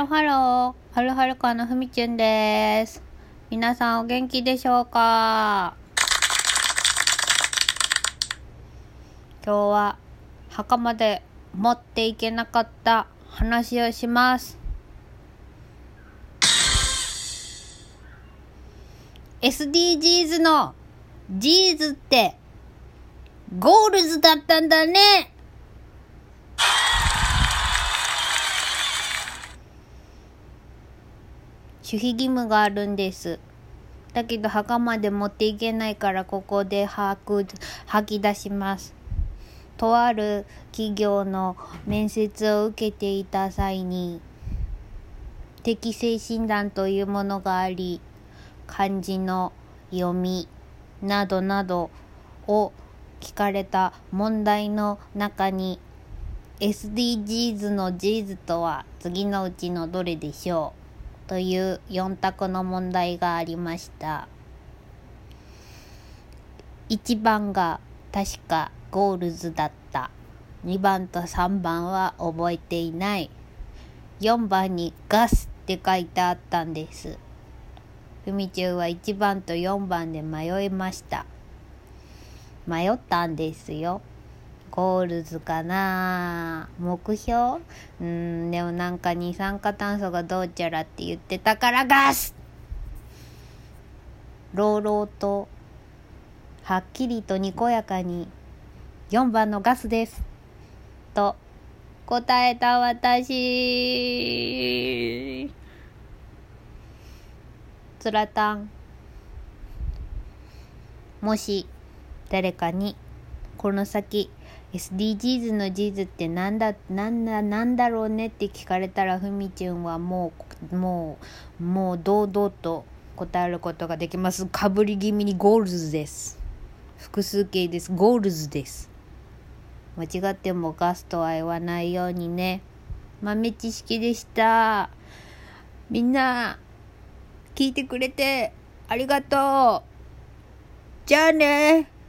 ハロー。はるはるかのふみちゅんです。皆さんお元気でしょうか？今日は墓まで持っていけなかった話をします。SDGs の Gs って Goals だったんだね守秘義務があるんです。だけど墓まで持っていけないからここで吐く吐き出します。とある企業の面接を受けていた際に適正診断というものがあり漢字の読みなどなどを聞かれた問題の中に SDGs の Gs とは次のうちのどれでしょう？という4択の問題がありました。1番が確か Goals だった。2番と3番は覚えていない。4番にガスって書いてあったんです。ふみちゅうは1番と4番で迷いました。迷ったんですよ。 Goals かな。目標？うんでもなんか二酸化炭素がどうちゃらって言ってたからガス。朗々とはっきりとにこやかに4番のガスです。と答えた私。つらたん。もし誰かにこの先 SDGs の Gs ってなんだなんだなんだろうねって聞かれたらふみちゅんはもうもうもう堂々と答えることができます。かぶり気味に Goals です。複数形です。 Goals です。間違ってもガスとは言わないようにね。豆知識でした。みんな聞いてくれてありがとう。じゃあね。